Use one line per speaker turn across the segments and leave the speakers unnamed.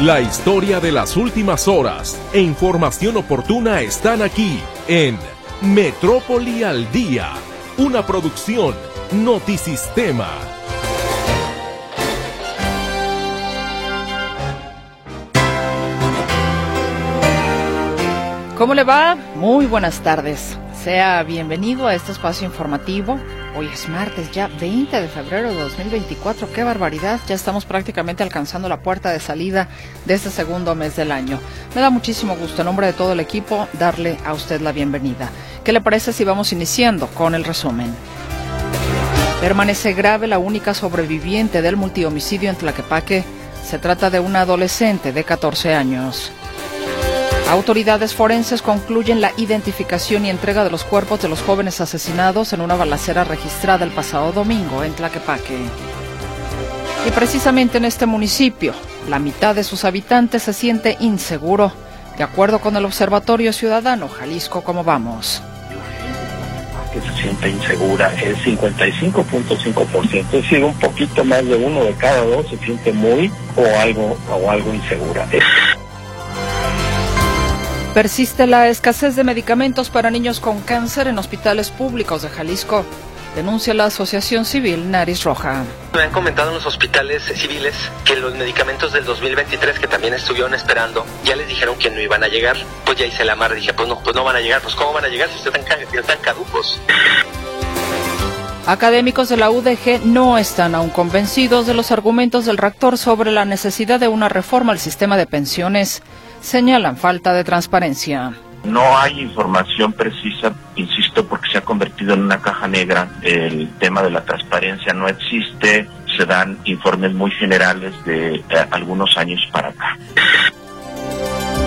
La historia de las últimas horas e información oportuna están aquí en Metrópoli al Día, una producción Notisistema.
¿Cómo le va? Muy buenas tardes. Sea bienvenido a este espacio informativo. Hoy es martes, ya 20 de febrero de 2024. ¡Qué barbaridad! Ya estamos prácticamente alcanzando la puerta de salida de este segundo mes del año. Me da muchísimo gusto, en nombre de todo el equipo, darle a usted la bienvenida. ¿Qué le parece si vamos iniciando con el resumen? Permanece grave la única sobreviviente del multihomicidio en Tlaquepaque. Se trata de una adolescente de 14 años. Autoridades forenses concluyen la identificación y entrega de los cuerpos de los jóvenes asesinados en una balacera registrada el pasado domingo en Tlaquepaque. Y precisamente en este municipio, la mitad de sus habitantes se siente inseguro, de acuerdo con el Observatorio Ciudadano Jalisco Como Vamos
que se siente insegura el 55.5%, es decir, un poquito más de uno de cada dos se siente muy o algo o algo insegura.
Persiste la escasez de medicamentos para niños con cáncer en hospitales públicos de Jalisco. Denuncia la Asociación Civil Nariz Roja.
Me han comentado en los hospitales civiles que los medicamentos del 2023 que también estuvieron esperando, ya les dijeron que no iban a llegar. Pues ya hice la mar, dije, pues no, pues no van a llegar. Pues ¿cómo van a llegar si están, están caducos?
Académicos de la UDG no están aún convencidos de los argumentos del rector sobre la necesidad de una reforma al sistema de pensiones señalan falta de transparencia.
No hay información precisa, insisto, porque se ha convertido en una caja negra. El tema de la transparencia no existe, se dan informes muy generales de eh, algunos años para acá.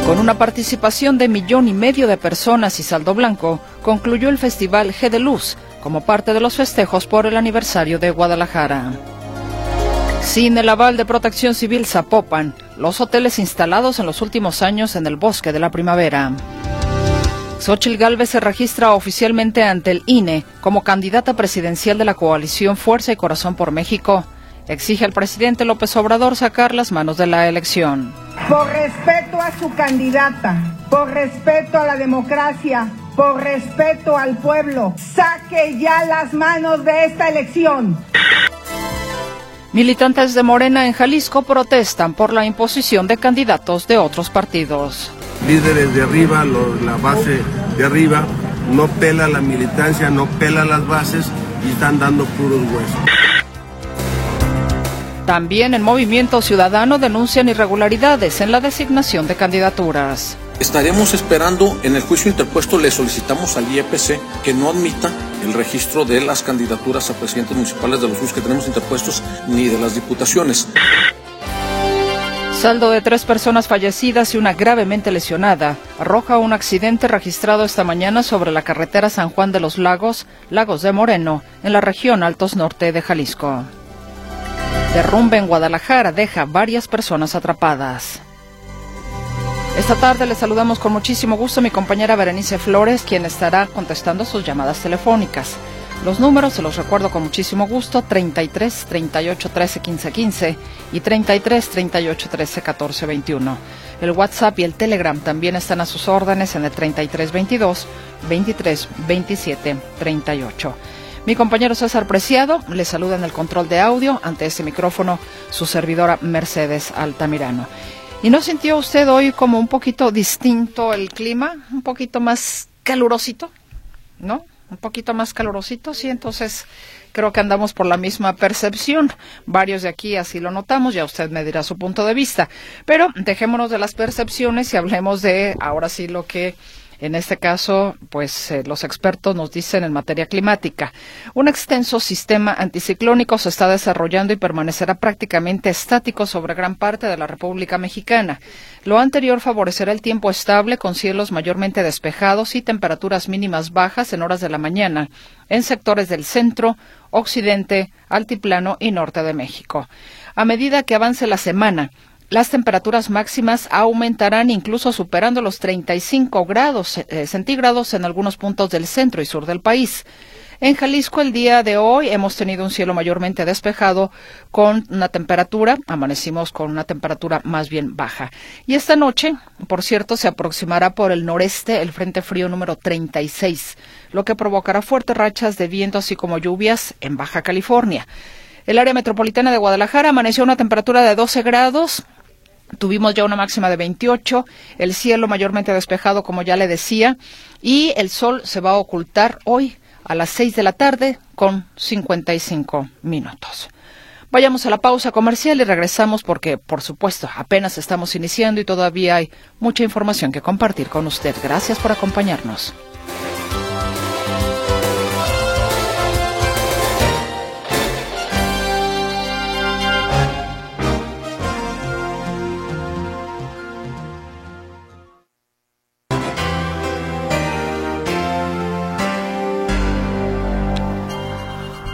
Con una participación de millón y medio de personas y saldo blanco, concluyó el Festival G de Luz como parte de los festejos por el aniversario de Guadalajara. Sin el aval de Protección Civil Zapopan, los hoteles instalados en los últimos años en el bosque de la primavera. Xochil Gálvez se registra oficialmente ante el INE como candidata presidencial de la coalición Fuerza y Corazón por México. Exige al presidente López Obrador sacar las manos de la elección.
Por respeto a su candidata, por respeto a la democracia, por respeto al pueblo, saque ya las manos de esta elección.
Militantes de Morena en Jalisco protestan por la imposición de candidatos de otros partidos.
Líderes de arriba, la base de arriba, no pela la militancia, no pela las bases y están dando puros huesos.
También en Movimiento Ciudadano denuncian irregularidades en la designación de candidaturas.
Estaremos esperando en el juicio interpuesto, le solicitamos al IEPC que no admita el registro de las candidaturas a presidentes municipales de los juicios que tenemos interpuestos ni de las diputaciones.
Saldo de tres personas fallecidas y una gravemente lesionada arroja un accidente registrado esta mañana sobre la carretera San Juan de los Lagos, Lagos de Moreno, en la región Altos Norte de Jalisco. Derrumbe en Guadalajara deja varias personas atrapadas. Esta tarde le saludamos con muchísimo gusto a mi compañera Berenice Flores, quien estará contestando sus llamadas telefónicas. Los números se los recuerdo con muchísimo gusto, 33 38 13 15 15 y 33 38 13 14 21. El WhatsApp y el Telegram también están a sus órdenes en el 33 22 23 27 38. Mi compañero César Preciado le saluda en el control de audio ante este micrófono su servidora Mercedes Altamirano. ¿Y no sintió usted hoy como un poquito distinto el clima? Un poquito más calurosito, ¿no? Un poquito más calurosito, sí, entonces creo que andamos por la misma percepción. Varios de aquí así lo notamos, ya usted me dirá su punto de vista. Pero dejémonos de las percepciones y hablemos de ahora sí lo que en este caso, pues eh, los expertos nos dicen en materia climática. Un extenso sistema anticiclónico se está desarrollando y permanecerá prácticamente estático sobre gran parte de la República Mexicana. Lo anterior favorecerá el tiempo estable con cielos mayormente despejados y temperaturas mínimas bajas en horas de la mañana en sectores del centro, occidente, altiplano y norte de México. A medida que avance la semana, las temperaturas máximas aumentarán incluso superando los 35 grados eh, centígrados en algunos puntos del centro y sur del país. En Jalisco el día de hoy hemos tenido un cielo mayormente despejado con una temperatura, amanecimos con una temperatura más bien baja. Y esta noche, por cierto, se aproximará por el noreste el Frente Frío número 36, lo que provocará fuertes rachas de viento así como lluvias en Baja California. El área metropolitana de Guadalajara amaneció a una temperatura de 12 grados, Tuvimos ya una máxima de 28, el cielo mayormente despejado, como ya le decía, y el sol se va a ocultar hoy a las 6 de la tarde con 55 minutos. Vayamos a la pausa comercial y regresamos porque, por supuesto, apenas estamos iniciando y todavía hay mucha información que compartir con usted. Gracias por acompañarnos.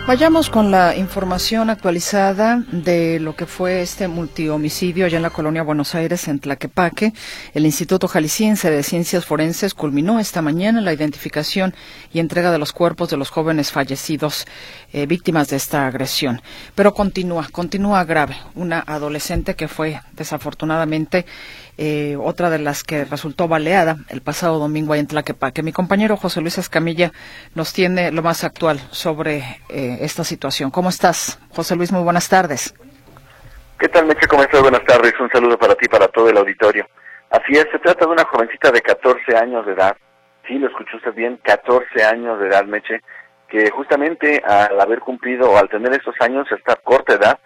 Vayamos con la información actualizada de lo que fue este multihomicidio allá en la colonia Buenos Aires, en Tlaquepaque. El Instituto Jalisciense de Ciencias Forenses culminó esta mañana la identificación y entrega de los cuerpos de los jóvenes fallecidos eh, víctimas de esta agresión. Pero continúa, continúa grave. Una adolescente que fue desafortunadamente eh, otra de las que resultó baleada el pasado domingo ahí en Tlaquepaque. Mi compañero José Luis Escamilla nos tiene lo más actual sobre eh, esta situación. ¿Cómo estás, José Luis? Muy buenas tardes.
¿Qué tal, Meche? ¿Cómo estás? Buenas tardes. Un saludo para ti para todo el auditorio. Así es, se trata de una jovencita de 14 años de edad. Sí, lo escuchó usted bien, 14 años de edad, Meche, que justamente al haber cumplido o al tener estos años, esta corta edad,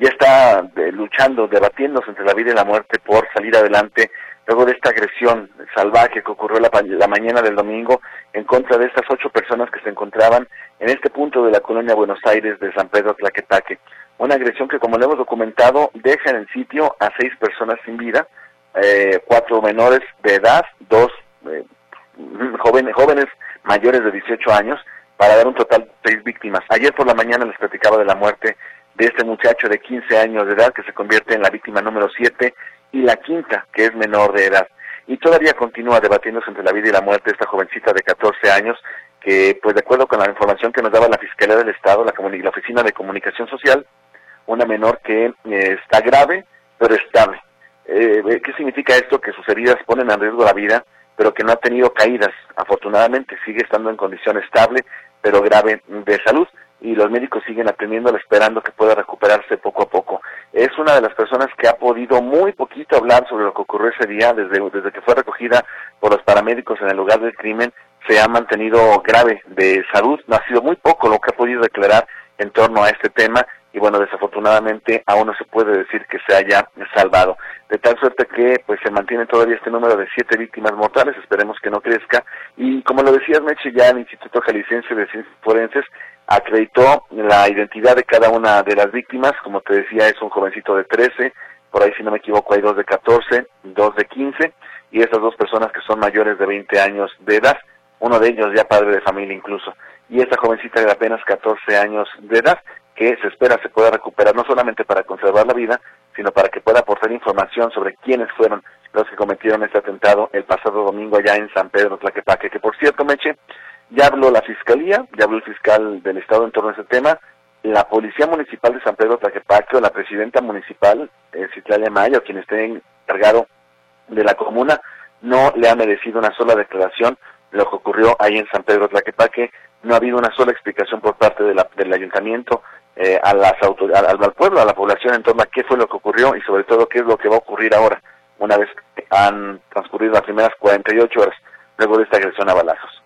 ya está eh, luchando, debatiéndose entre la vida y la muerte por salir adelante luego de esta agresión salvaje que ocurrió la, la, mañana del domingo en contra de estas ocho personas que se encontraban en este punto de la colonia Buenos Aires de San Pedro Tlaquepaque. Una agresión que, como lo hemos documentado, deja en el sitio a seis personas sin vida, eh, cuatro menores de edad, dos eh, jóvenes, jóvenes mayores de 18 años, para dar un total de seis víctimas. Ayer por la mañana les platicaba de la muerte de este muchacho de 15 años de edad que se convierte en la víctima número 7 y la quinta que es menor de edad. Y todavía continúa debatiéndose entre la vida y la muerte esta jovencita de 14 años que, pues de acuerdo con la información que nos daba la Fiscalía del Estado, la, la Oficina de Comunicación Social, una menor que eh, está grave pero estable. Eh, ¿Qué significa esto? Que sus heridas ponen en riesgo la vida, pero que no ha tenido caídas. Afortunadamente sigue estando en condición estable, pero grave de salud y los médicos siguen atendiéndola esperando que pueda recuperarse poco a poco. Es una de las personas que ha podido muy poquito hablar sobre lo que ocurrió ese día, desde, desde que fue recogida por los paramédicos en el lugar del crimen, se ha mantenido grave de salud, no ha sido muy poco lo que ha podido declarar en torno a este tema y bueno, desafortunadamente aún no se puede decir que se haya salvado. De tal suerte que pues se mantiene todavía este número de siete víctimas mortales, esperemos que no crezca. Y como lo decías, Meche, ya el Instituto Jalisciense de Ciencias Forenses acreditó la identidad de cada una de las víctimas, como te decía, es un jovencito de 13, por ahí si no me equivoco hay dos de 14, dos de 15, y estas dos personas que son mayores de 20 años de edad, uno de ellos ya padre de familia incluso, y esta jovencita de apenas 14 años de edad, que se espera se pueda recuperar no solamente para conservar la vida, sino para que pueda aportar información sobre quiénes fueron los que cometieron este atentado el pasado domingo allá en San Pedro Tlaquepaque, que por cierto, Meche, ya habló la Fiscalía, ya habló el fiscal del Estado en torno a ese tema, la Policía Municipal de San Pedro Tlaquepaque o la Presidenta Municipal, eh, Citlali Maya, quien esté encargado de la comuna, no le ha merecido una sola declaración lo que ocurrió ahí en San Pedro Tlaquepaque, no ha habido una sola explicación por parte de la, del ayuntamiento eh, a las al, al, pueblo, a la población en torno a qué fue lo que ocurrió y sobre todo qué es lo que va a ocurrir ahora, una vez que han transcurrido las primeras 48 horas luego de esta agresión a balazos.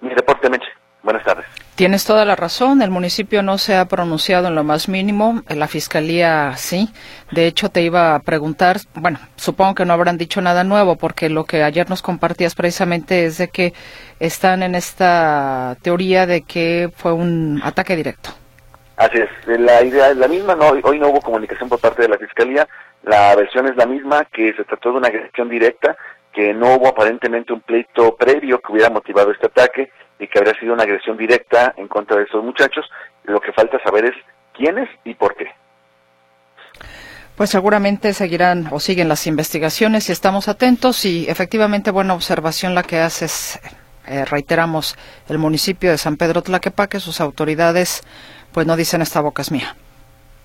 Mi reporte, Meche. Buenas tardes.
Tienes toda la razón. El municipio no se ha pronunciado en lo más mínimo. La fiscalía sí. De hecho, te iba a preguntar. Bueno, supongo que no habrán dicho nada nuevo, porque lo que ayer nos compartías precisamente es de que están en esta teoría de que fue un ataque directo.
Así es. La idea es la misma. No, hoy no hubo comunicación por parte de la fiscalía. La versión es la misma, que se trató de una agresión directa que no hubo aparentemente un pleito previo que hubiera motivado este ataque y que habría sido una agresión directa en contra de esos muchachos. Lo que falta saber es quiénes y por qué.
Pues seguramente seguirán o siguen las investigaciones y estamos atentos y efectivamente buena observación la que haces eh, reiteramos, el municipio de San Pedro Tlaquepaque, sus autoridades, pues no dicen esta boca es mía.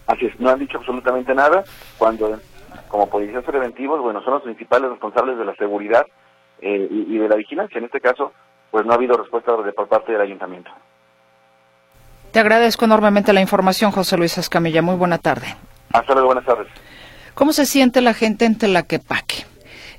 Así es, no han dicho absolutamente nada cuando como policías preventivos, bueno, son los principales responsables de la seguridad eh, y, de la vigilancia. En este caso, pues no ha habido respuesta de, por parte del ayuntamiento.
Te agradezco enormemente la información, José Luis Escamilla. Muy buena tarde.
Hasta luego, buenas tardes.
¿Cómo se siente la gente en Tlaquepaque?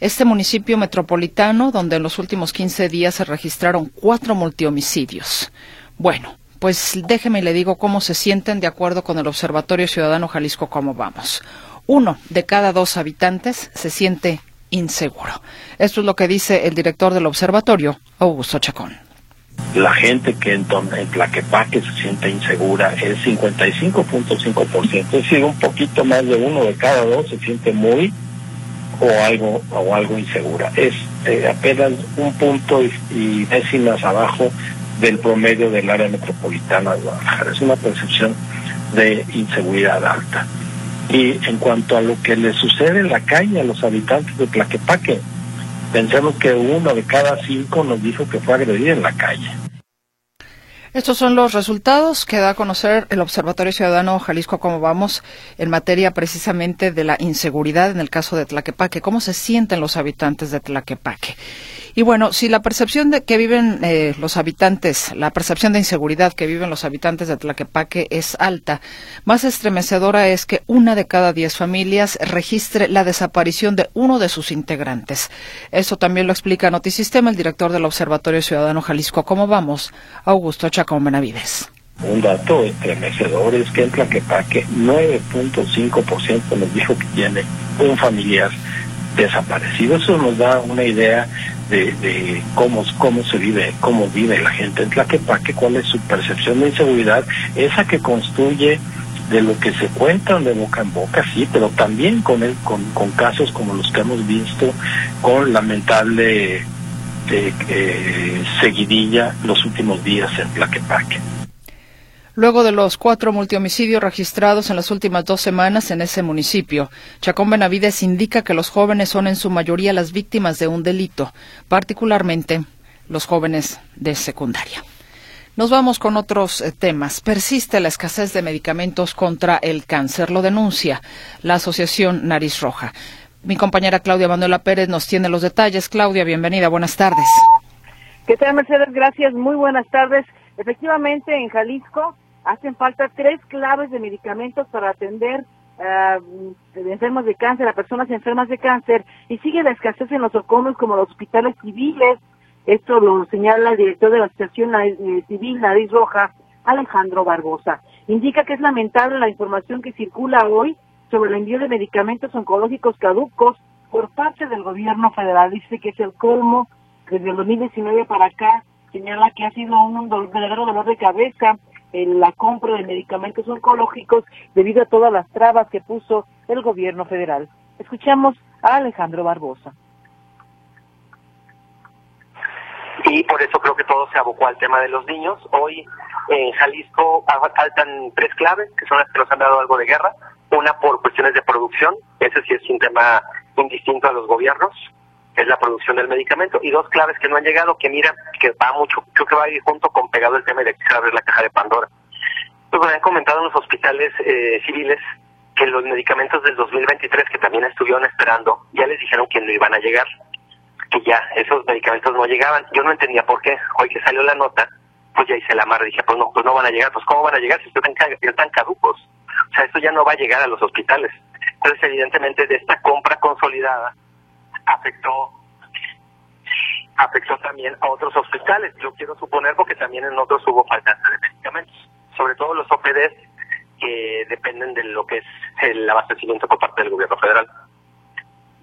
Este municipio metropolitano, donde en los últimos 15 días se registraron cuatro multihomicidios. Bueno, pues déjeme y le digo cómo se sienten de acuerdo con el Observatorio Ciudadano Jalisco Cómo Vamos. Uno de cada dos habitantes se siente inseguro. Esto es lo que dice el director del observatorio, Augusto Chacón.
La gente que en, en Tlaquepaque se siente insegura es 55.5%, es decir, un poquito más de uno de cada dos se siente muy o algo o algo insegura. Es eh, apenas un punto y décimas abajo del promedio del área metropolitana de Guadalajara. Es una percepción de inseguridad alta. Y en cuanto a lo que le sucede en la calle a los habitantes de Tlaquepaque, pensemos que uno de cada cinco nos dijo que fue agredido en la calle.
Estos son los resultados que da a conocer el Observatorio Ciudadano Jalisco Cómo Vamos en materia precisamente de la inseguridad en el caso de Tlaquepaque. ¿Cómo se sienten los habitantes de Tlaquepaque? Y bueno, si la percepción de que viven eh, los habitantes, la percepción de inseguridad que viven los habitantes de Tlaquepaque es alta, más estremecedora es que una de cada diez familias registre la desaparición de uno de sus integrantes. Eso también lo explica Notisistema, el director del Observatorio Ciudadano Jalisco. ¿Cómo vamos? Augusto Chacón Benavides.
Un dato estremecedor es que en Tlaquepaque 9.5% nos dijo que tiene un familiar desaparecido. Eso nos da una idea de, cómo, cómo se vive, cómo vive la gente en Tlaquepaque, cuál es su percepción de inseguridad, esa que construye de lo que se cuenta de boca en boca, sí, pero también con, el, con, con casos como los que hemos visto, con lamentable eh, seguidilla los últimos días en Tlaquepaque.
Luego de los cuatro multihomicidios registrados en las últimas dos semanas en ese municipio, Chacón Benavides indica que los jóvenes son en su mayoría las víctimas de un delito, particularmente los jóvenes de secundaria. Nos vamos con otros eh, temas. Persiste la escasez de medicamentos contra el cáncer. Lo denuncia la Asociación Nariz Roja. Mi compañera Claudia Manuela Pérez nos tiene los detalles. Claudia, bienvenida. Buenas tardes.
¿Qué tal, Mercedes? Gracias. Muy buenas tardes. Efectivamente, en Jalisco hacen falta tres claves de medicamentos para atender uh, enfermos de cáncer, a personas enfermas de cáncer, y sigue la escasez en los ocomos como los hospitales civiles. Esto lo señala el director de la Asociación eh, Civil Nariz Roja, Alejandro Barbosa. Indica que es lamentable la información que circula hoy sobre el envío de medicamentos oncológicos caducos por parte del gobierno federal. Dice que es el colmo desde el 2019 para acá. Señala que ha sido un verdadero dolor de cabeza en la compra de medicamentos oncológicos debido a todas las trabas que puso el gobierno federal. Escuchamos a Alejandro Barbosa.
Y por eso creo que todo se abocó al tema de los niños. Hoy en Jalisco faltan tres claves, que son las que nos han dado algo de guerra. Una por cuestiones de producción, ese sí es un tema indistinto a los gobiernos, es la producción del medicamento. Y dos claves que no han llegado, que mira, que va mucho, creo que va a ir junto con pegado el tema de que abrir la caja de Pandora. Pues me han comentado en los hospitales eh, civiles que los medicamentos del 2023 que también estuvieron esperando, ya les dijeron que no iban a llegar, que ya esos medicamentos no llegaban. Yo no entendía por qué. Hoy que salió la nota, pues ya hice la mar, dije, pues no, pues no van a llegar. Pues ¿cómo van a llegar si están, están caducos? O sea, esto ya no va a llegar a los hospitales. Entonces, evidentemente, de esta compra consolidada, afectó afectó también a otros hospitales. Yo quiero suponer porque también en otros hubo falta de medicamentos, sobre todo los OPDs que dependen de lo que es el abastecimiento por parte del gobierno federal.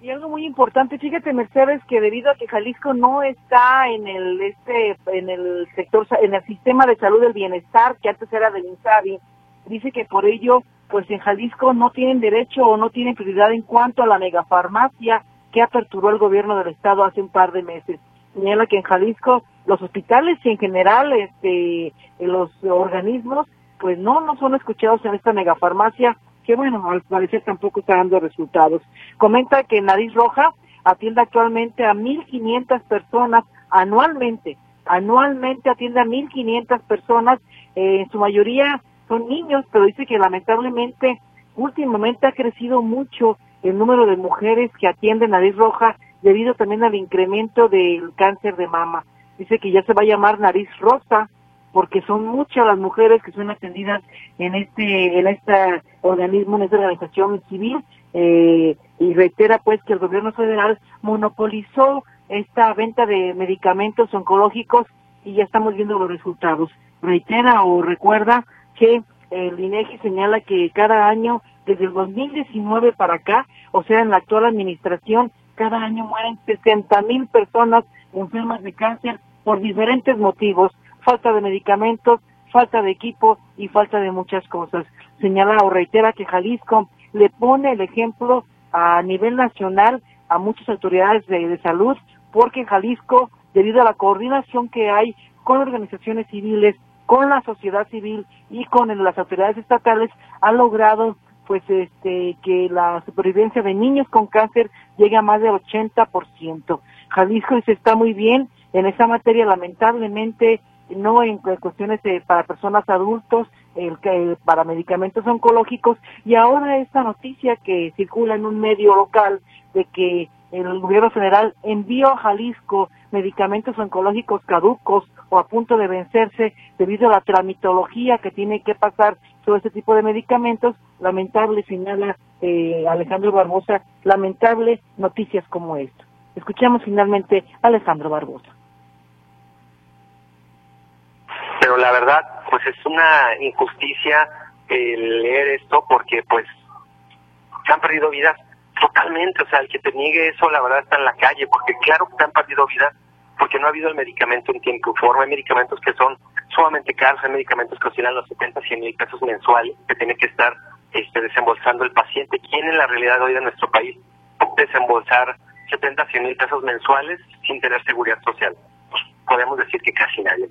Y algo muy importante, fíjate Mercedes, que debido a que Jalisco no está en el este en el sector en el sistema de salud del bienestar que antes era del INSABI, dice que por ello pues en Jalisco no tienen derecho o no tienen prioridad en cuanto a la megafarmacia que aperturó el gobierno del estado hace un par de meses. Señala que en Jalisco los hospitales y en general este los organismos pues no no son escuchados en esta megafarmacia que bueno, al parecer tampoco está dando resultados. Comenta que Nariz Roja atiende actualmente a 1.500 personas anualmente anualmente atiende a 1.500 personas, eh, en su mayoría son niños, pero dice que lamentablemente últimamente ha crecido mucho el número de mujeres que atienden nariz roja debido también al incremento del cáncer de mama. Dice que ya se va a llamar nariz rosa porque son muchas las mujeres que son atendidas en este en este organismo, en esta organización civil eh, y reitera pues que el gobierno federal monopolizó esta venta de medicamentos oncológicos y ya estamos viendo los resultados. Reitera o recuerda que el INEGI señala que cada año, desde el 2019 para acá, o sea, en la actual administración, cada año mueren 60 mil personas enfermas de cáncer por diferentes motivos, falta de medicamentos, falta de equipo y falta de muchas cosas. Señala o reitera que Jalisco le pone el ejemplo a nivel nacional a muchas autoridades de, salud, porque en Jalisco, debido a la coordinación que hay con organizaciones civiles, con la sociedad civil y con las autoridades estatales, ha logrado pues este que la supervivencia de niños con cáncer llegue a más del 80%. Jalisco se está muy bien en esa materia, lamentablemente no en cuestiones para personas adultos, el, para medicamentos oncológicos y ahora esta noticia que circula en un medio local de que el gobierno federal envió a Jalisco medicamentos oncológicos caducos o a punto de vencerse debido a la tramitología que tiene que pasar sobre este tipo de medicamentos, lamentable señala eh, Alejandro Barbosa, lamentable noticias como esto. Escuchamos finalmente a Alejandro Barbosa.
pero la verdad pues es una injusticia leer esto porque pues se han perdido vidas totalmente, o sea, el que te niegue eso la verdad está en la calle, porque claro que han perdido vidas porque no ha habido el medicamento en tiempo y forma, hay medicamentos que son sumamente caros, hay medicamentos que oscilan los 70, 100 mil pesos mensuales que tiene que estar este, desembolsando el paciente. ¿Quién en la realidad hoy en nuestro país desembolsar 70, 100 mil pesos mensuales sin tener seguridad social? Pues podemos decir que casi nadie.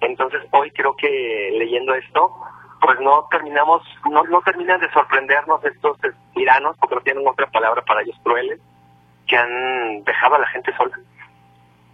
Entonces hoy creo que leyendo esto, pues no terminamos, no, no terminan de sorprendernos estos tiranos, porque no tienen otra palabra para ellos crueles, que han dejado a la gente sola.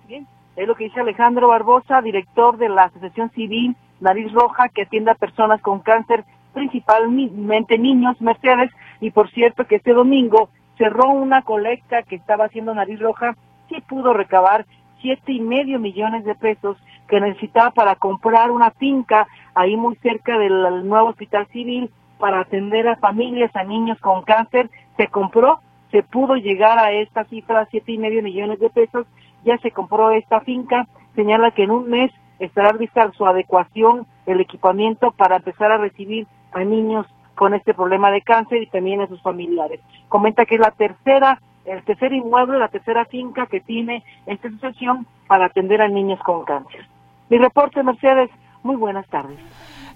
Bien, es lo que dice Alejandro Barbosa, director de la Asociación Civil Nariz Roja, que atiende a personas con cáncer, principalmente niños, Mercedes, y por cierto que este domingo cerró una colecta que estaba haciendo Nariz Roja, sí pudo recabar siete y medio millones de pesos que necesitaba para comprar una finca ahí muy cerca del nuevo hospital civil para atender a familias, a niños con cáncer, se compró, se pudo llegar a esta cifra, siete y medio millones de pesos, ya se compró esta finca, señala que en un mes estará lista su adecuación, el equipamiento para empezar a recibir a niños con este problema de cáncer y también a sus familiares. Comenta que es la tercera el tercer inmueble, la tercera finca que tiene esta asociación para atender a niños con cáncer. Mi reporte, Mercedes, muy buenas tardes.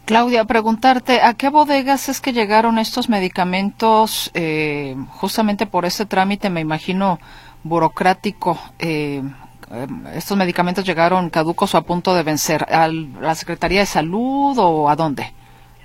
Claudia, preguntarte, ¿a qué bodegas es que llegaron estos medicamentos eh, justamente por ese trámite, me imagino, burocrático? Eh, eh, ¿Estos medicamentos llegaron caducos o a punto de vencer? ¿A la Secretaría de Salud o a dónde?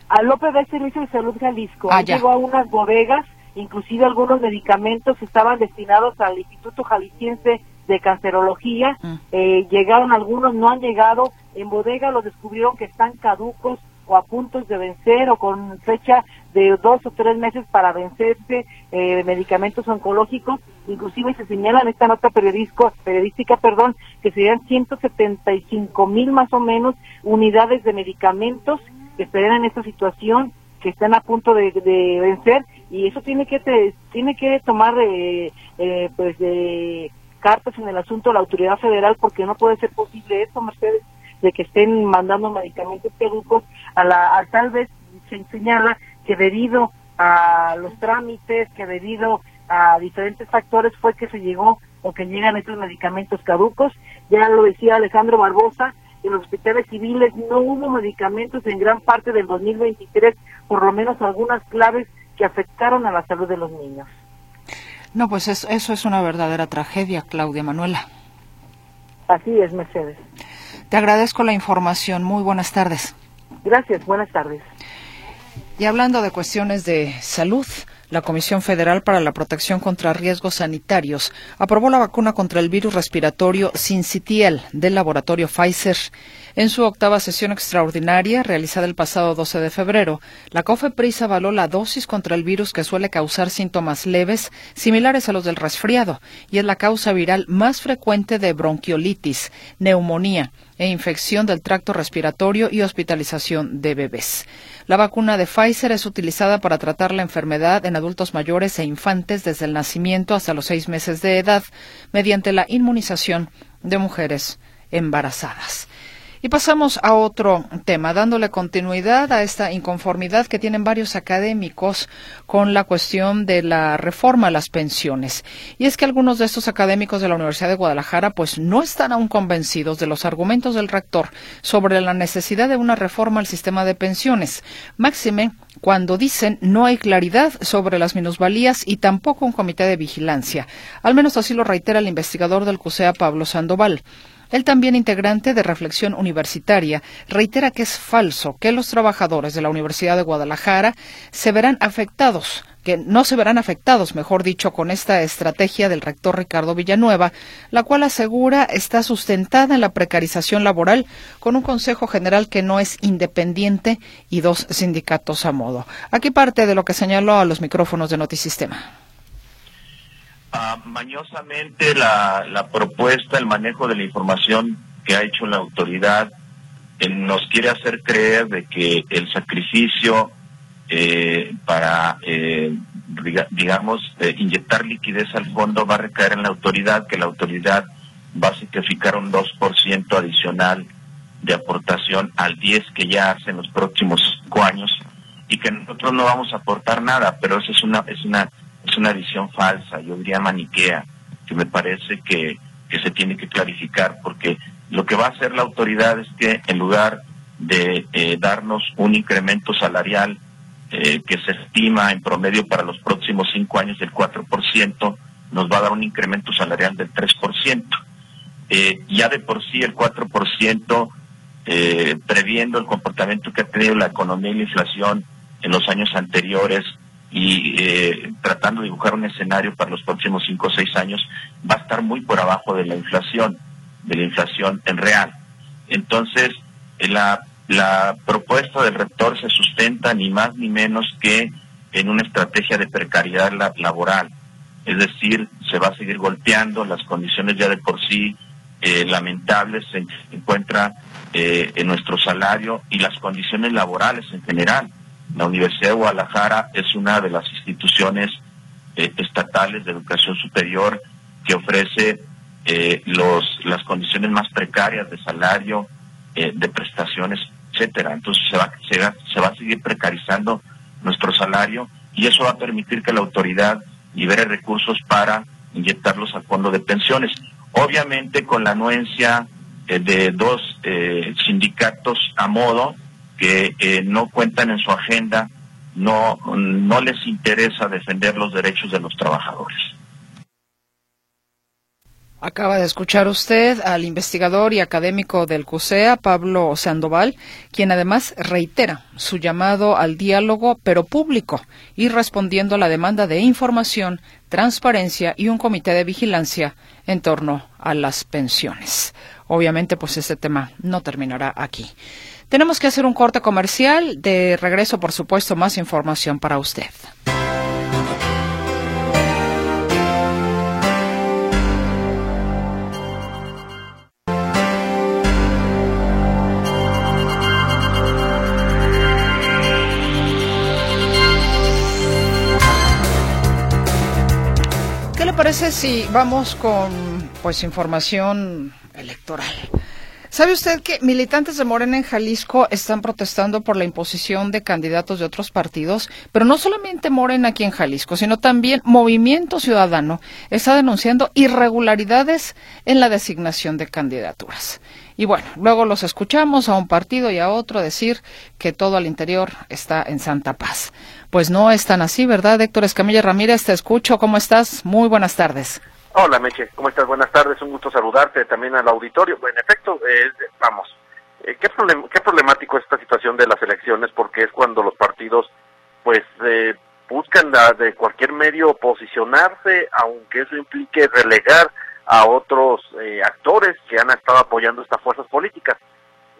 Al OPD Servicio de Salud Jalisco. Ah, llegó a unas bodegas inclusive algunos medicamentos estaban destinados al Instituto Jalisciense de Cancerología, mm. eh, llegaron algunos, no han llegado, en bodega los descubrieron que están caducos o a puntos de vencer o con fecha de dos o tres meses para vencerse eh, medicamentos oncológicos, inclusive se señala en esta nota periodística, periodística perdón, que serían 175 mil más o menos unidades de medicamentos que estarían en esta situación que están a punto de, vencer. Y eso tiene que tiene que tomar eh, eh, pues de cartas en el asunto la autoridad federal porque no puede ser posible eso Mercedes de que estén mandando medicamentos caducos a la tal vez se señala que debido a los trámites que debido a diferentes factores fue que se llegó o que llegan estos medicamentos caducos ya lo decía Alejandro Barbosa en los hospitales civiles no hubo medicamentos en gran parte del 2023, por lo menos algunas claves que afectaron a la salud de los niños.
No, pues eso, eso es una verdadera tragedia, Claudia Manuela.
Así es, Mercedes.
Te agradezco la información. Muy buenas tardes.
Gracias, buenas tardes.
Y hablando de cuestiones de salud, La Comisión Federal para la Protección contra Riesgos Sanitarios aprobó la vacuna contra el virus respiratorio Sincitiel del laboratorio Pfizer. En su octava sesión extraordinaria, realizada el pasado 12 de febrero, la COFEPRIS avaló la dosis contra el virus que suele causar síntomas leves, similares a los del resfriado, y es la causa viral más frecuente de bronquiolitis, neumonía e infección del tracto respiratorio y hospitalización de bebés. La vacuna de Pfizer es utilizada para tratar la enfermedad en adultos mayores e infantes desde el nacimiento hasta los seis meses de edad mediante la inmunización de mujeres embarazadas. Y pasamos a otro tema, dándole continuidad a esta inconformidad que tienen varios académicos con la cuestión de la reforma a las pensiones. Y es que algunos de estos académicos de la Universidad de Guadalajara pues no están aún convencidos de los argumentos del rector sobre la necesidad de una reforma al sistema de pensiones. Máxime cuando dicen no hay claridad sobre las minusvalías y tampoco un comité de vigilancia. Al menos así lo reitera el investigador del CUSEA Pablo Sandoval. El también integrante de Reflexión Universitaria reitera que es falso que los trabajadores de la Universidad de Guadalajara se verán afectados que no se verán afectados, mejor dicho, con esta estrategia del rector Ricardo Villanueva, la cual asegura está sustentada en la precarización laboral con un Consejo General que no es independiente y dos sindicatos a modo. Aquí parte de lo que señaló a los micrófonos de Notisistema.
Uh, mañosamente la, la, propuesta, el manejo de la información que ha hecho la autoridad eh, nos quiere hacer creer de que el sacrificio eh, para, eh, digamos, eh, inyectar liquidez al fondo va a recaer en la autoridad, que la autoridad va a sacrificar un 2% adicional de aportación al 10 que ya hace en los próximos cinco años y que nosotros no vamos a aportar nada, pero eso es una es una es una visión falsa, yo diría maniquea, que me parece que, se tiene que clarificar, porque lo que va a hacer la autoridad es que en lugar de eh, darnos un incremento salarial eh, que se estima en promedio para los próximos cinco años del 4%, nos va a dar un incremento salarial del 3%. Eh, ya de por sí el 4%, eh, previendo el comportamiento que ha tenido la economía y la inflación en los años anteriores, y eh, tratando de dibujar un escenario para los próximos cinco o seis años, va a estar muy por abajo de la inflación, de la inflación en real. Entonces, eh, la, la propuesta del rector se sustenta ni más ni menos que en una estrategia de precariedad laboral. Es decir, se va a seguir golpeando, las condiciones ya de por sí eh, lamentables se encuentra eh, en nuestro salario y las condiciones laborales en general la Universidad de Guadalajara es una de las instituciones eh, estatales de educación superior que ofrece eh, los, las condiciones más precarias de salario, eh, de prestaciones, etcétera. Entonces se va, se, va, se va a seguir precarizando nuestro salario y eso va a permitir que la autoridad libere recursos para inyectarlos al fondo de pensiones. Obviamente con la anuencia de dos sindicatos a modo, que eh, no cuentan en su agenda, no, no les interesa defender los derechos de los trabajadores.
Acaba de escuchar usted al investigador y académico del CUSEA, Pablo Sandoval, quien además reitera su llamado al diálogo, pero público, y respondiendo a la demanda de información, transparencia y un comité de vigilancia en torno a las pensiones. Obviamente, pues este tema no terminará aquí. Tenemos que hacer un corte comercial. De regreso, por supuesto, más información para usted. ¿Qué le parece si vamos con pues información electoral? ¿Sabe usted que militantes de Morena en Jalisco están protestando por la imposición de candidatos de otros partidos? Pero no solamente Morena aquí en Jalisco, sino también Movimiento Ciudadano está denunciando irregularidades en la designación de candidaturas. Y bueno, luego los escuchamos a un partido y a otro decir que todo al interior está en santa paz. Pues no es tan así, ¿verdad? Héctor Escamilla Ramírez, te escucho. ¿Cómo estás? Muy buenas tardes.
Hola Meche, ¿cómo estás? Buenas tardes, un gusto saludarte también al auditorio. En efecto, eh, vamos, eh, ¿qué, ¿qué problemático es esta situación de las elecciones? Porque es cuando los partidos, pues, eh, buscan de cualquier medio posicionarse, aunque eso implique relegar a otros eh, actores que han estado apoyando estas fuerzas políticas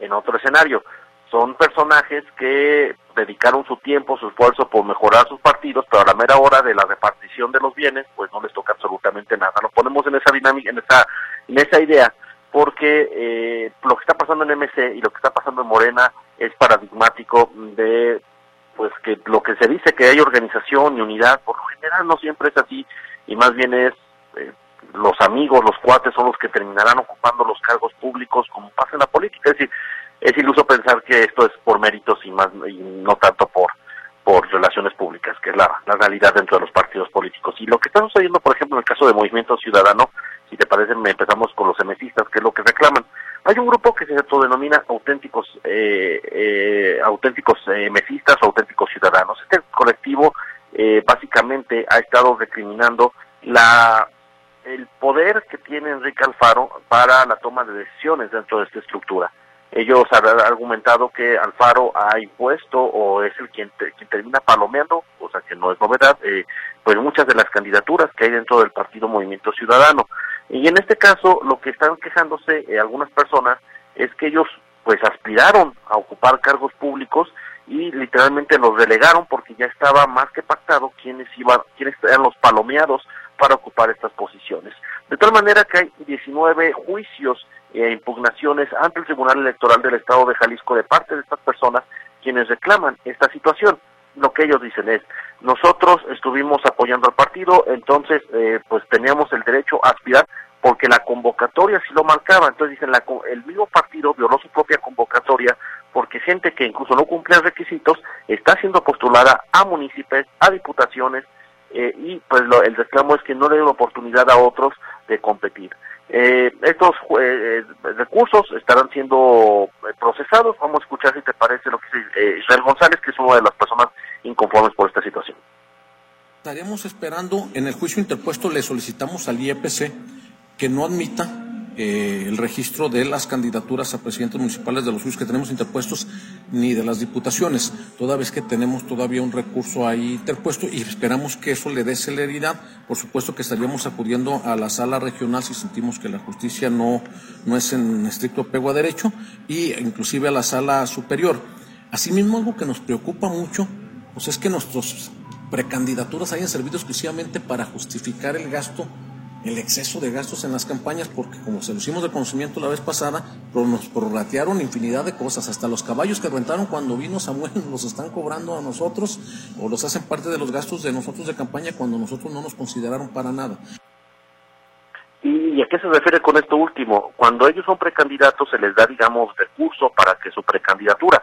en otro escenario. Son personajes que dedicaron su tiempo, su esfuerzo por mejorar sus partidos, pero a la mera hora de la repartición de los bienes, pues no les toca absolutamente nada. Nos ponemos en esa dinámica, en esa, en esa idea, porque eh, lo que está pasando en MC y lo que está pasando en Morena es paradigmático de pues que lo que se dice que hay organización y unidad, por lo general no siempre es así, y más bien es eh, los amigos, los cuates son los que terminarán ocupando los cargos públicos como pasa en la política. Es decir, es iluso pensar que esto es por méritos y más y no tanto por por relaciones públicas, que es la, la realidad dentro de los partidos políticos. Y lo que está sucediendo, por ejemplo, en el caso de Movimiento Ciudadano, si te parece, empezamos con los emesistas, que es lo que reclaman. Hay un grupo que se autodenomina auténticos, eh, eh, auténticos eh, mesistas o auténticos ciudadanos. Este colectivo eh, básicamente ha estado recriminando la el poder que tiene Enrique Alfaro para la toma de decisiones dentro de esta estructura. Ellos han argumentado que Alfaro ha impuesto o es el quien, quien termina palomeando, o sea que no es novedad, eh, pues muchas de las candidaturas que hay dentro del partido Movimiento Ciudadano. Y en este caso, lo que están quejándose eh, algunas personas es que ellos pues aspiraron a ocupar cargos públicos y literalmente los delegaron porque ya estaba más que pactado quiénes iban, quiénes eran los palomeados para ocupar estas posiciones. De tal manera que hay 19 juicios e impugnaciones ante el Tribunal Electoral del Estado de Jalisco de parte de estas personas quienes reclaman esta situación. Lo que ellos dicen es, nosotros estuvimos apoyando al partido, entonces eh, pues teníamos el derecho a aspirar porque la convocatoria sí lo marcaba, entonces dicen, la, el mismo partido violó su propia convocatoria porque gente que incluso no cumple requisitos está siendo postulada a municipios, a diputaciones, eh, y pues lo, el reclamo es que no le den oportunidad a otros de competir. Eh, estos eh, recursos estarán siendo procesados. Vamos a escuchar si te parece lo que dice Israel González, que es una de las personas inconformes por esta situación.
Estaremos esperando, en el juicio interpuesto le solicitamos al IEPC que no admita eh, el registro de las candidaturas a presidentes municipales de los juicios que tenemos interpuestos ni de las diputaciones, toda vez que tenemos todavía un recurso ahí interpuesto y esperamos que eso le dé celeridad. Por supuesto que estaríamos acudiendo a la sala regional si sentimos que la justicia no, no es en estricto apego a derecho y inclusive a la sala superior. Asimismo, algo que nos preocupa mucho pues es que nuestras precandidaturas hayan servido exclusivamente para justificar el gasto el exceso de gastos en las campañas, porque como se lo hicimos de conocimiento la vez pasada, nos prorratearon infinidad de cosas, hasta los caballos que rentaron cuando vino Samuel los están cobrando a nosotros o los hacen parte de los gastos de nosotros de campaña cuando nosotros no nos consideraron para nada.
¿Y a qué se refiere con esto último? Cuando ellos son precandidatos se les da, digamos, recurso para que su precandidatura,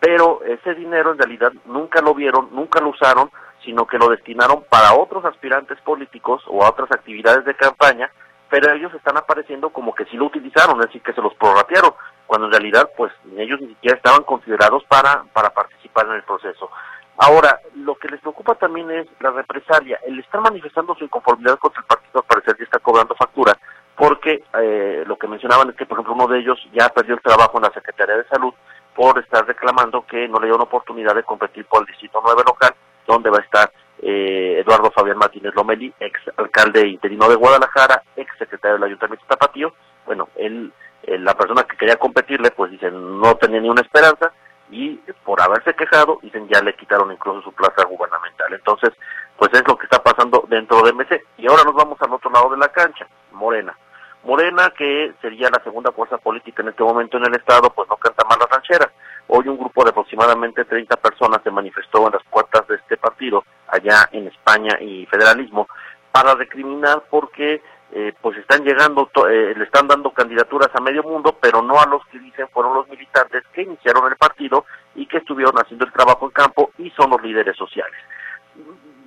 pero ese dinero en realidad nunca lo vieron, nunca lo usaron, sino que lo destinaron para otros aspirantes políticos o a otras actividades de campaña, pero ellos están apareciendo como que sí lo utilizaron, es decir, que se los prorratearon, cuando en realidad pues ellos ni siquiera estaban considerados para, para participar en el proceso. Ahora, lo que les preocupa también es la represalia, el estar manifestando su inconformidad contra el partido al parecer ya está cobrando factura, porque eh, lo que mencionaban es que, por ejemplo, uno de ellos ya perdió el trabajo en la Secretaría de Salud por estar reclamando que no le una oportunidad de competir por el Distrito 9 local donde va a estar eh, Eduardo Fabián Martínez Lomeli, ex alcalde interino de Guadalajara, ex secretario del Ayuntamiento de Tapatío. Bueno, él, eh, la persona que quería competirle, pues dicen, no tenía ni una esperanza y por haberse quejado, dicen, ya le quitaron incluso su plaza gubernamental. Entonces, pues es lo que está pasando dentro de MC. Y ahora nos vamos al otro lado de la cancha, Morena. Morena, que sería la segunda fuerza política en este momento en el Estado, pues no canta mal las rancheras. Hoy un grupo de aproximadamente 30 personas se manifestó en las puertas de este partido, allá en España y federalismo, para recriminar porque eh, pues están llegando, eh, le están dando candidaturas a medio mundo, pero no a los que dicen fueron los militantes que iniciaron el partido y que estuvieron haciendo el trabajo en campo y son los líderes sociales.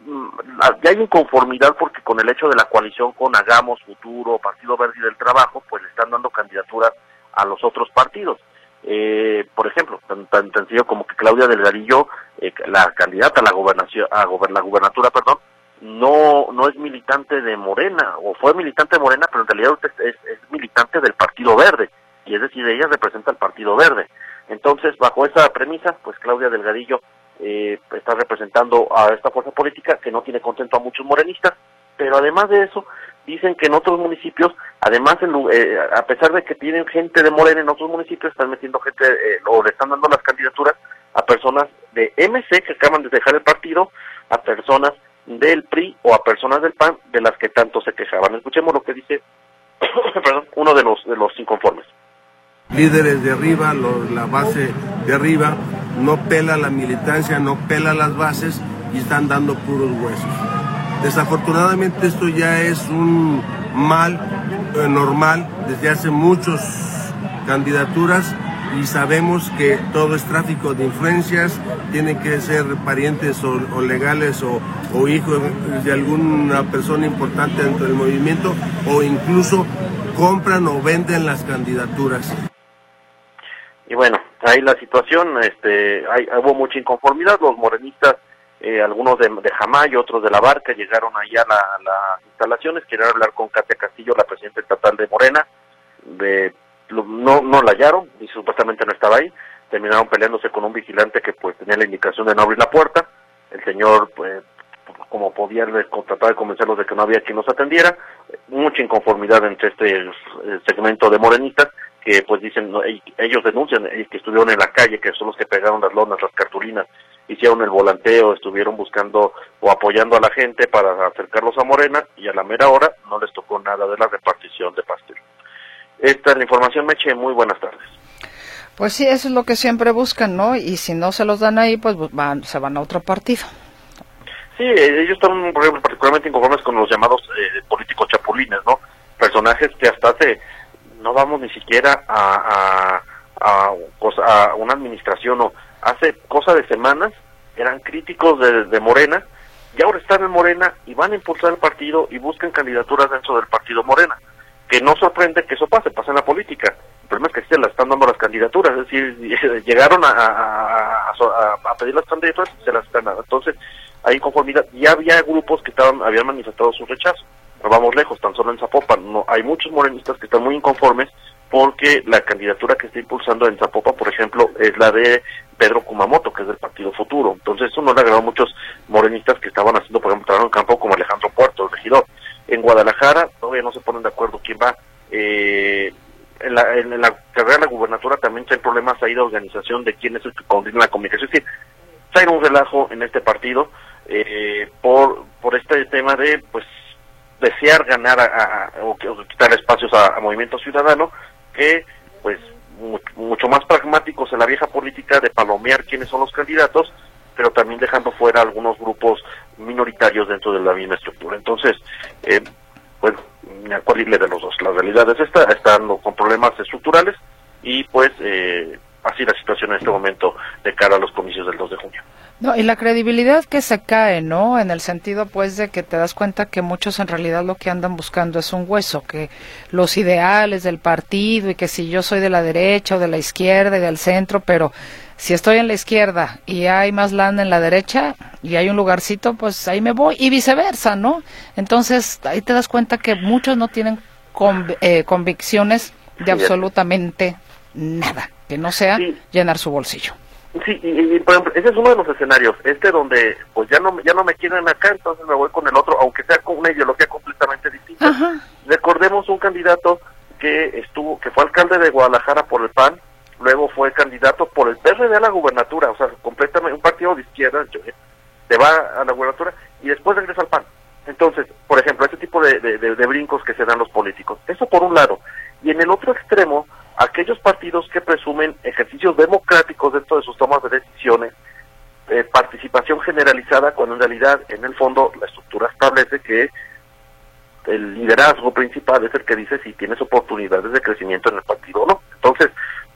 Mm, ya hay inconformidad porque con el hecho de la coalición con Hagamos, Futuro, Partido Verde y del Trabajo, pues le están dando candidaturas a los otros partidos. Eh, por ejemplo, tan, tan, sencillo como que Claudia Delgadillo, eh, la candidata a la gobernación, a la gubernatura, perdón, no no es militante de Morena o fue militante de Morena, pero en realidad es, es militante del Partido Verde y es decir, ella representa al Partido Verde. Entonces, bajo esa premisa, pues Claudia Delgadillo eh, está representando a esta fuerza política que no tiene contento a muchos morenistas, pero además de eso, dicen que en otros municipios, además, eh, a pesar de que tienen gente de Morena en otros municipios, están metiendo gente eh, o le están dando las candidaturas a personas de MC que acaban de dejar el partido, a personas del PRI o a personas del PAN de las que tanto se quejaban. Escuchemos lo que dice uno de los, de los inconformes.
Líderes de arriba, la base de arriba, no pela la militancia, no pela las bases y están dando puros huesos. Desafortunadamente esto ya es un mal eh, normal desde hace muchas candidaturas y sabemos que todo es tráfico de influencias, tienen que ser parientes o, legales o, o, hijos de alguna persona importante dentro del movimiento o incluso compran o venden las candidaturas.
Y bueno, ahí la situación, este, hay, hubo mucha inconformidad, los morenistas, eh, algunos de, de otros de la Barca, llegaron ahí a, las instalaciones, querían hablar con Katia Castillo, la presidenta estatal de Morena, de, no, no la hallaron, y supuestamente no estaba ahí, terminaron peleándose con un vigilante que pues tenía la indicación de no abrir la puerta, el señor pues como podía tratar de convencerlos de que no había quien nos atendiera, mucha inconformidad entre este eh, segmento de morenistas que pues dicen, ellos denuncian eh, que estuvieron en la calle, que son los que pegaron las lonas, las cartulinas, hicieron el volanteo, estuvieron buscando o apoyando a la gente para acercarlos a Morena y a la mera hora no les tocó nada de la repartición de pastel. Esta es la información, Meche, muy buenas tardes.
Pues sí, eso es lo que siempre buscan, ¿no? Y si no se los dan ahí, pues van, se van a otro partido.
Sí, ellos están particularmente inconformes con los llamados eh, políticos chapulines, ¿no? Personajes que hasta hace no vamos ni siquiera a, a, a, una administración o hace cosa de semanas eran críticos de, Morena y ahora están en Morena y van a impulsar el partido y buscan candidaturas dentro del partido Morena. Que no sorprende que eso pase, pasa en la política. El problema es que se las están dando las candidaturas, es decir, llegaron a, a, a, pedir las candidaturas y se las están dando. Entonces, hay inconformidad. Ya había grupos que estaban habían manifestado su rechazo no vamos lejos, tan solo en Zapopan. No, hay muchos morenistas que están muy inconformes porque la candidatura que está impulsando en Zapopan, por ejemplo, es la de Pedro Kumamoto, que es del Partido Futuro. Entonces eso no le agradó a muchos morenistas que estaban haciendo, por ejemplo, trabajo en campo como Alejandro Puerto, el regidor. En Guadalajara todavía no se ponen de acuerdo quién va. Eh, en, la, en la carrera de la gubernatura también hay problemas ahí de organización de quién es el que coordina la comunicación. Es decir, hay un relajo en este partido eh, por, por este tema de, pues, desear ganar a, o, quitar espacios a, Movimiento Ciudadano que pues mucho más pragmáticos en la vieja política de palomear quiénes son los candidatos pero también dejando fuera algunos grupos minoritarios dentro de la misma estructura. Entonces eh, bueno me de los dos. La realidad es esta con problemas estructurales y pues eh, así la situación en este momento de cara a los comicios del 2 de junio
no, y la credibilidad que se cae, ¿no? En el sentido, pues, de que te das cuenta que muchos en realidad lo que andan buscando es un hueso, que los ideales del partido y que si yo soy de la derecha o de la izquierda y del centro, pero si estoy en la izquierda y hay más lana en la derecha y hay un lugarcito, pues ahí me voy y viceversa, ¿no? Entonces, ahí te das cuenta que muchos no tienen eh, convicciones de absolutamente nada, que no sea llenar su bolsillo.
Sí, y, por ejemplo, ese es uno de los escenarios, este donde pues ya no ya no me quieren acá, entonces me voy con el otro, aunque sea con una ideología completamente distinta. Recordemos un candidato que estuvo que fue alcalde de Guadalajara por el PAN, luego fue candidato por el PRD a la gubernatura, o sea, completamente un partido de izquierda, se va a la gubernatura y después regresa al PAN. Entonces, por ejemplo, ese tipo de, de brincos que se dan los políticos. Eso por un lado. Y en el otro extremo, aquellos partidos que presumen ejercicios democráticos dentro de sus tomas de decisiones, eh, participación generalizada, cuando en realidad, en el fondo, la estructura establece que el liderazgo principal es el que dice si tienes oportunidades de crecimiento en el partido o no. Entonces,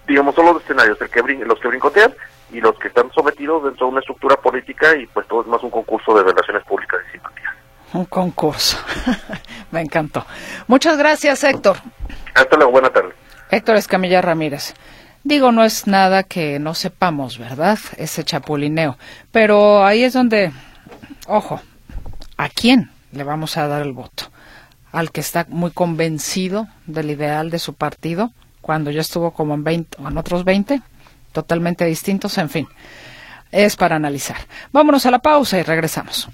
digamos, son los escenarios, el que los que brincotean y los que están sometidos dentro de una estructura política y pues todo es más un concurso de relaciones públicas y simpatía.
Un concurso. Me encantó. Muchas gracias, Héctor.
Hasta luego, buena tarde.
Héctor Escamilla Ramírez. Digo, no es nada que no sepamos, ¿verdad? Ese chapulineo. Pero ahí es donde, ojo, ¿a quién le vamos a dar el voto? ¿Al que está muy convencido del ideal de su partido, cuando ya estuvo como en, 20, o en otros 20, totalmente distintos, en fin. es para analizar. Vámonos a la pausa y regresamos.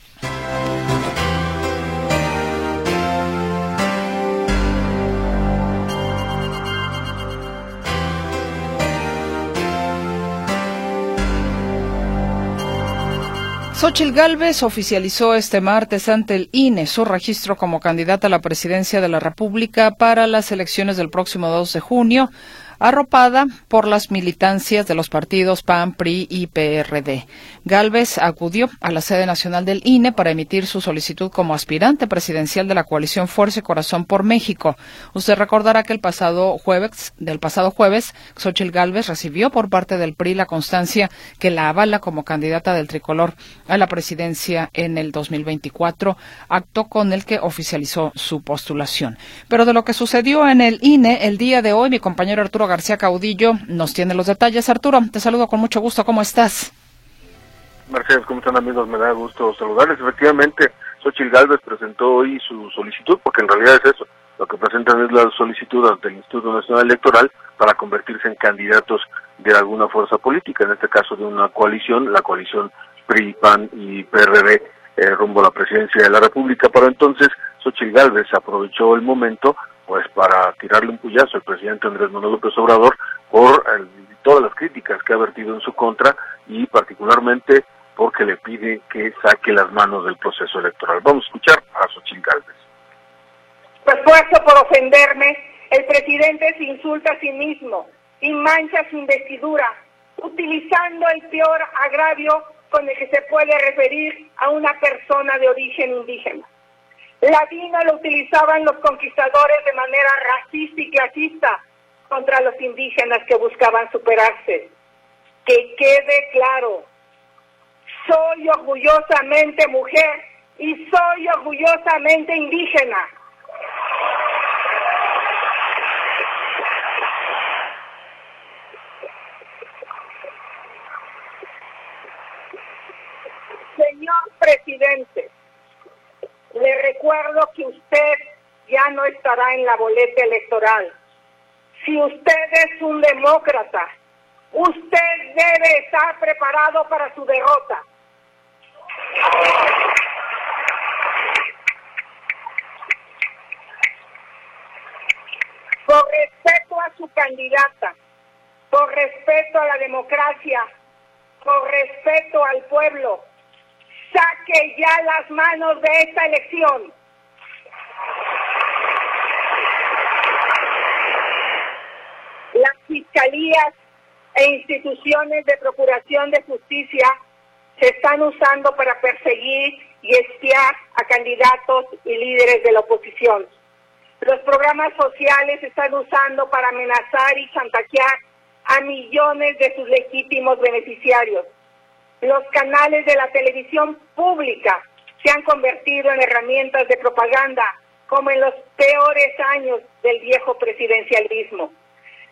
Xochil Gálvez oficializó este martes ante el INE su registro como candidata a la presidencia de la República para las elecciones del próximo 2 de junio arropada por las militancias de los partidos PAN, PRI y PRD. Galvez acudió a la sede nacional del INE para emitir su solicitud como aspirante presidencial de la coalición Fuerza y Corazón por México. Usted recordará que el pasado jueves, del pasado jueves, Xochitl Galvez recibió por parte del PRI la constancia que la avala como candidata del tricolor a la presidencia en el 2024, acto con el que oficializó su postulación. Pero de lo que sucedió en el INE el día de hoy, mi compañero Arturo García Caudillo nos tiene los detalles. Arturo, te saludo con mucho gusto. ¿Cómo estás?
Mercedes, ¿cómo están amigos? Me da gusto saludarles. Efectivamente, Xochitl Galvez presentó hoy su solicitud, porque en realidad es eso. Lo que presentan es la solicitud ante el Instituto Nacional Electoral para convertirse en candidatos de alguna fuerza política, en este caso de una coalición, la coalición PRI, PAN y PRD, eh, rumbo a la presidencia de la República. Pero entonces, Xochitl Galvez aprovechó el momento pues para tirarle un puyazo al presidente Andrés Manuel López Obrador por todas las críticas que ha vertido en su contra y particularmente porque le pide que saque las manos del proceso electoral. Vamos a escuchar a Xochitl Gálvez.
Esfuerzo por ofenderme, el presidente se insulta a sí mismo y mancha su investidura, utilizando el peor agravio con el que se puede referir a una persona de origen indígena. La DINA lo utilizaban los conquistadores de manera racista y clasista contra los indígenas que buscaban superarse. Que quede claro, soy orgullosamente mujer y soy orgullosamente indígena. Señor presidente, le recuerdo que usted ya no estará en la boleta electoral. Si usted es un demócrata, usted debe estar preparado para su derrota. Por respeto a su candidata, por respeto a la democracia, por respeto al pueblo, saque ya las manos de esta elección. Las fiscalías e instituciones de procuración de justicia se están usando para perseguir y espiar a candidatos y líderes de la oposición. Los programas sociales se están usando para amenazar y chantajear a millones de sus legítimos beneficiarios los canales de la televisión pública se han convertido en herramientas de propaganda, como en los peores años del viejo presidencialismo.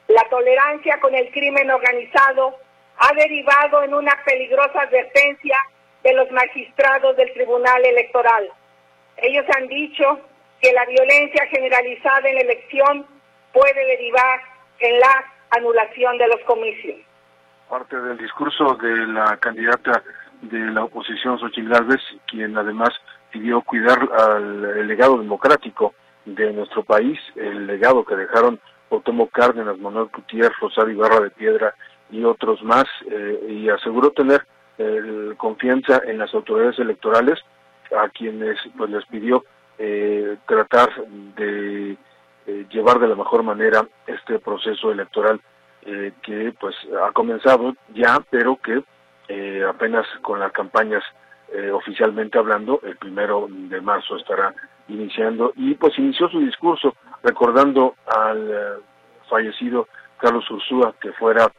La tolerancia con el crimen organizado ha derivado en una peligrosa advertencia de los magistrados del Tribunal Electoral. Ellos han dicho que la violencia generalizada en la elección puede derivar en la anulación de los comicios
parte del discurso de la candidata de la oposición, Xochitl Gálvez, quien además pidió cuidar al legado democrático de nuestro país, el legado que dejaron Otomo Cárdenas, Manuel Gutiérrez, Rosario Ibarra de Piedra y otros más, eh, y aseguró tener eh, confianza en las autoridades electorales, a quienes pues les pidió eh, tratar de llevar de la mejor manera este proceso electoral eh, que pues ha comenzado ya, pero que eh, apenas con las campañas eh, oficialmente hablando, el primero de marzo estará iniciando. Y pues inició su discurso recordando al fallecido Carlos Ursúa, que fuera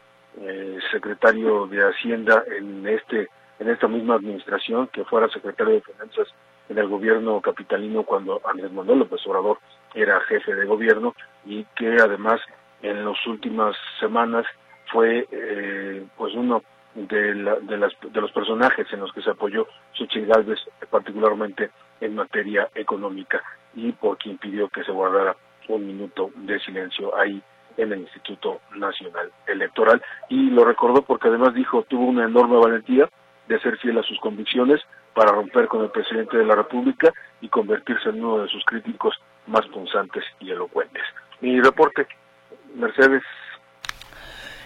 secretario de Hacienda en este en esta misma administración, que fuera secretario de Finanzas en el gobierno capitalino cuando Andrés Manuel López Obrador era jefe de gobierno y que además en las últimas semanas fue eh, pues uno de, de, las, de los personajes en los que se apoyó Xochitl Gálvez, particularmente en materia económica, y por quien pidió que se guardara un minuto de silencio ahí en el Instituto Nacional Electoral. Y lo recordó porque además dijo, tuvo una enorme valentía de ser fiel a sus convicciones para romper con el presidente de la República y convertirse en uno de sus críticos más punzantes y elocuentes. Mi reporte, Mercedes,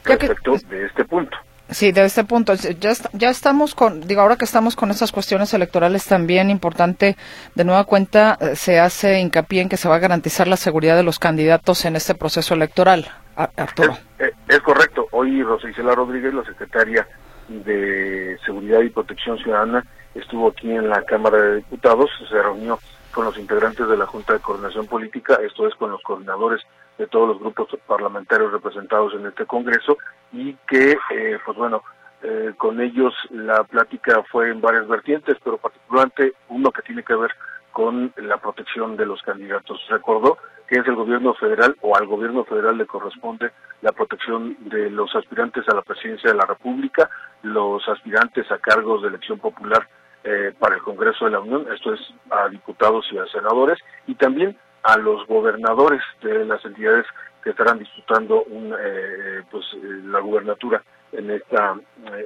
respecto de este punto.
Sí, de este punto. Ya, ya estamos con, digo, ahora que estamos con estas cuestiones electorales también importante, de nueva cuenta, eh, se hace hincapié en que se va a garantizar la seguridad de los candidatos en este proceso electoral. Arturo.
Es, eh, es correcto. Hoy Rosa Isela Rodríguez, la secretaria de Seguridad y Protección Ciudadana, estuvo aquí en la Cámara de Diputados, se reunió con los integrantes de la Junta de Coordinación Política, esto es con los coordinadores de todos los grupos parlamentarios representados en este Congreso y que, eh, pues bueno, eh, con ellos la plática fue en varias vertientes, pero particularmente uno que tiene que ver con la protección de los candidatos. Recordó que es el gobierno federal o al gobierno federal le corresponde la protección de los aspirantes a la presidencia de la República, los aspirantes a cargos de elección popular eh, para el Congreso de la Unión, esto es a diputados y a senadores, y también a los gobernadores de las entidades que estarán disputando un, eh, pues, la gubernatura en esta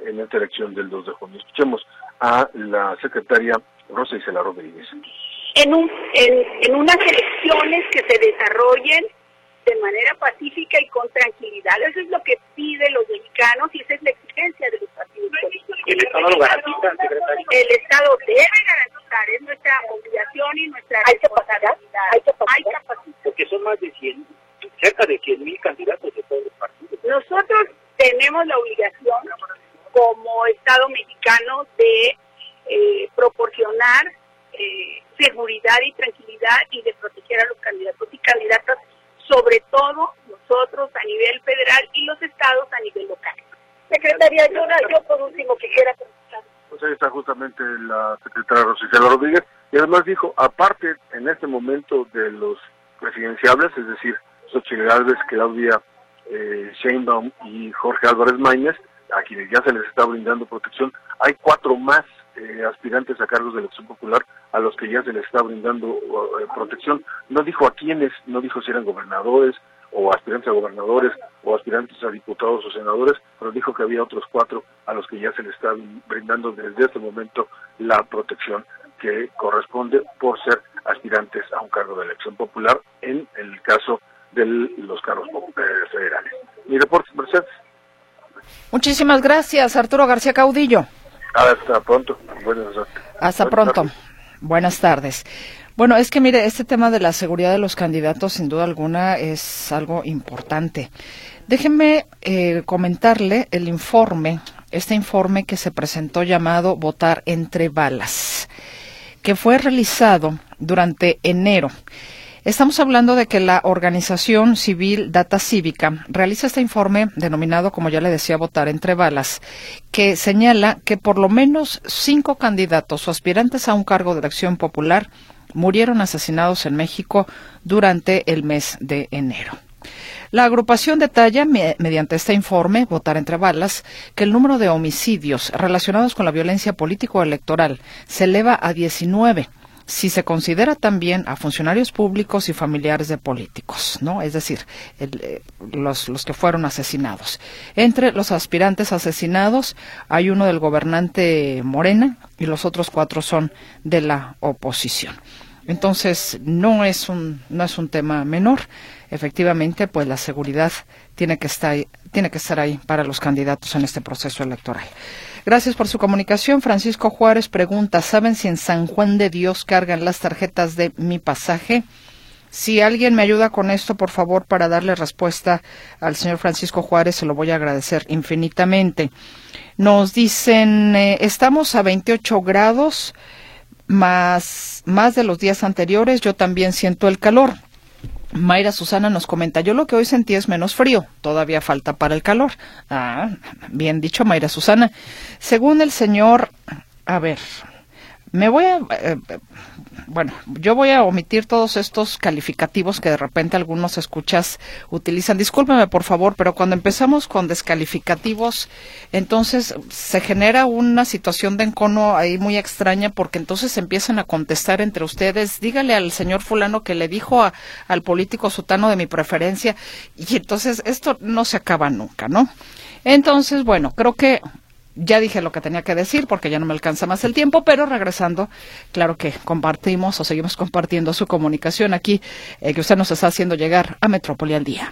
en esta elección del 2 de junio. Escuchemos a la secretaria Rosa Isela Rodríguez.
En, un, en, en unas elecciones que se desarrollen de manera pacífica y con tranquilidad. Eso es lo que piden los mexicanos y esa es la exigencia de los partidos políticos.
¿El Estado lo garantiza, secretario?
El Estado debe garantizar, es nuestra obligación y nuestra
¿Hay
responsabilidad.
Hay capacidad.
Hay capacidad.
Porque son más de 100, cerca de 100 mil candidatos de todos los partidos.
Nosotros tenemos la obligación como Estado mexicano de eh, proporcionar eh, seguridad y tranquilidad y de proteger a los candidatos y candidatas, sobre todo nosotros a nivel federal y los estados a nivel local. Secretaria, yo, yo por último quisiera contestar.
Pues ahí está justamente la secretaria Rosicela Rodríguez y además dijo, aparte en este momento de los presidenciables, es decir, Xochitl Gálvez, Claudia eh, Sheinbaum y Jorge Álvarez Mañez, a quienes ya se les está brindando protección, hay cuatro más eh, aspirantes a cargos de elección popular a los que ya se les está brindando uh, protección. No dijo a quiénes, no dijo si eran gobernadores o aspirantes a gobernadores o aspirantes a diputados o senadores, pero dijo que había otros cuatro a los que ya se les está brindando desde este momento la protección que corresponde por ser aspirantes a un cargo de elección popular en el caso de los cargos eh, federales. Mi reporte, Mercedes.
Muchísimas gracias, Arturo García Caudillo.
Hasta pronto. Buenas.
Hasta Buenas pronto. Tardes. Buenas tardes. Bueno, es que mire, este tema de la seguridad de los candidatos, sin duda alguna, es algo importante. Déjenme eh, comentarle el informe, este informe que se presentó llamado Votar entre balas, que fue realizado durante enero. Estamos hablando de que la organización civil Data Cívica realiza este informe denominado, como ya le decía, votar entre balas, que señala que por lo menos cinco candidatos o aspirantes a un cargo de elección popular murieron asesinados en México durante el mes de enero. La agrupación detalla, mediante este informe, Votar entre balas, que el número de homicidios relacionados con la violencia político-electoral se eleva a 19 si se considera también a funcionarios públicos y familiares de políticos, ¿no? Es decir, el, eh, los, los que fueron asesinados. Entre los aspirantes asesinados hay uno del gobernante Morena y los otros cuatro son de la oposición. Entonces, no es un, no es un tema menor. Efectivamente, pues la seguridad tiene que estar, tiene que estar ahí para los candidatos en este proceso electoral. Gracias por su comunicación. Francisco Juárez pregunta, ¿saben si en San Juan de Dios cargan las tarjetas de mi pasaje? Si alguien me ayuda con esto, por favor, para darle respuesta al señor Francisco Juárez, se lo voy a agradecer infinitamente. Nos dicen, eh, estamos a 28 grados más, más de los días anteriores. Yo también siento el calor. Mayra Susana nos comenta, yo lo que hoy sentí es menos frío, todavía falta para el calor. Ah, bien dicho, Mayra Susana. Según el señor, a ver, me voy a, eh, bueno, yo voy a omitir todos estos calificativos que de repente algunos escuchas utilizan. Discúlpeme, por favor, pero cuando empezamos con descalificativos, entonces se genera una situación de encono ahí muy extraña porque entonces empiezan a contestar entre ustedes, dígale al señor fulano que le dijo al político sutano de mi preferencia y entonces esto no se acaba nunca, ¿no? Entonces, bueno, creo que ya dije lo que tenía que decir porque ya no me alcanza más el tiempo, pero regresando, claro que compartimos o seguimos compartiendo su comunicación aquí eh, que usted nos está haciendo llegar a Metrópoli al día.